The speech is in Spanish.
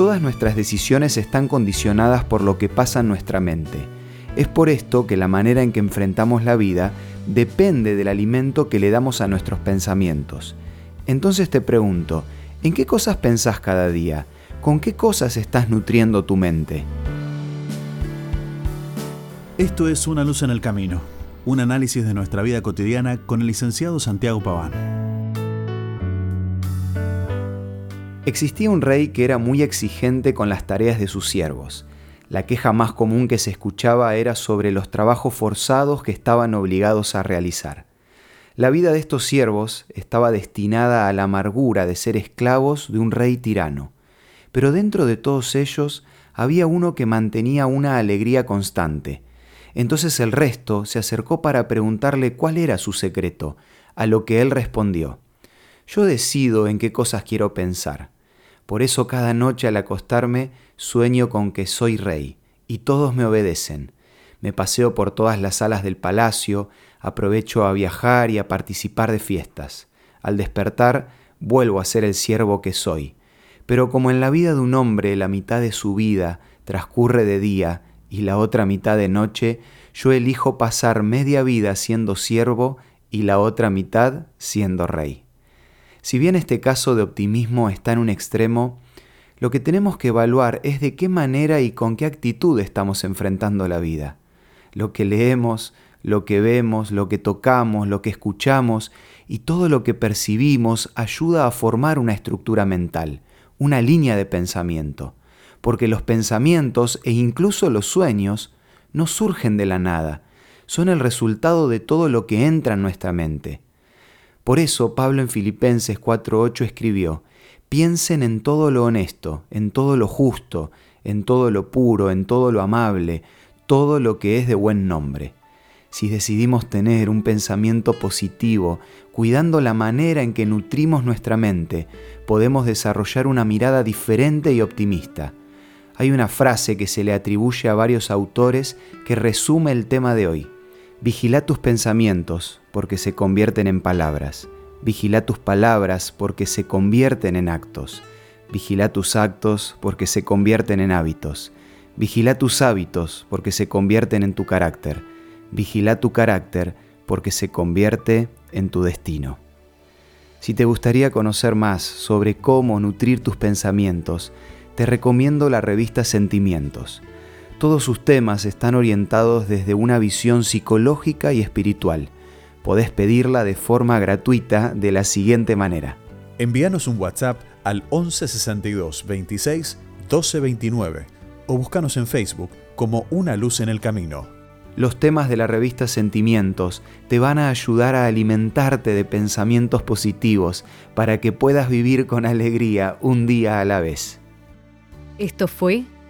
todas nuestras decisiones están condicionadas por lo que pasa en nuestra mente. Es por esto que la manera en que enfrentamos la vida depende del alimento que le damos a nuestros pensamientos. Entonces te pregunto, ¿en qué cosas pensás cada día? ¿Con qué cosas estás nutriendo tu mente? Esto es Una luz en el camino, un análisis de nuestra vida cotidiana con el licenciado Santiago Paván. Existía un rey que era muy exigente con las tareas de sus siervos. La queja más común que se escuchaba era sobre los trabajos forzados que estaban obligados a realizar. La vida de estos siervos estaba destinada a la amargura de ser esclavos de un rey tirano. Pero dentro de todos ellos había uno que mantenía una alegría constante. Entonces el resto se acercó para preguntarle cuál era su secreto, a lo que él respondió, Yo decido en qué cosas quiero pensar. Por eso cada noche al acostarme sueño con que soy rey, y todos me obedecen. Me paseo por todas las salas del palacio, aprovecho a viajar y a participar de fiestas. Al despertar, vuelvo a ser el siervo que soy. Pero como en la vida de un hombre la mitad de su vida transcurre de día y la otra mitad de noche, yo elijo pasar media vida siendo siervo y la otra mitad siendo rey. Si bien este caso de optimismo está en un extremo, lo que tenemos que evaluar es de qué manera y con qué actitud estamos enfrentando la vida. Lo que leemos, lo que vemos, lo que tocamos, lo que escuchamos y todo lo que percibimos ayuda a formar una estructura mental, una línea de pensamiento, porque los pensamientos e incluso los sueños no surgen de la nada, son el resultado de todo lo que entra en nuestra mente. Por eso Pablo en Filipenses 4.8 escribió, piensen en todo lo honesto, en todo lo justo, en todo lo puro, en todo lo amable, todo lo que es de buen nombre. Si decidimos tener un pensamiento positivo, cuidando la manera en que nutrimos nuestra mente, podemos desarrollar una mirada diferente y optimista. Hay una frase que se le atribuye a varios autores que resume el tema de hoy. Vigila tus pensamientos, porque se convierten en palabras. Vigila tus palabras, porque se convierten en actos. Vigila tus actos, porque se convierten en hábitos. Vigila tus hábitos, porque se convierten en tu carácter. Vigila tu carácter, porque se convierte en tu destino. Si te gustaría conocer más sobre cómo nutrir tus pensamientos, te recomiendo la revista Sentimientos todos sus temas están orientados desde una visión psicológica y espiritual. Podés pedirla de forma gratuita de la siguiente manera. Envíanos un WhatsApp al 1162 26 1229 o búscanos en Facebook como Una Luz en el Camino. Los temas de la revista Sentimientos te van a ayudar a alimentarte de pensamientos positivos para que puedas vivir con alegría un día a la vez. Esto fue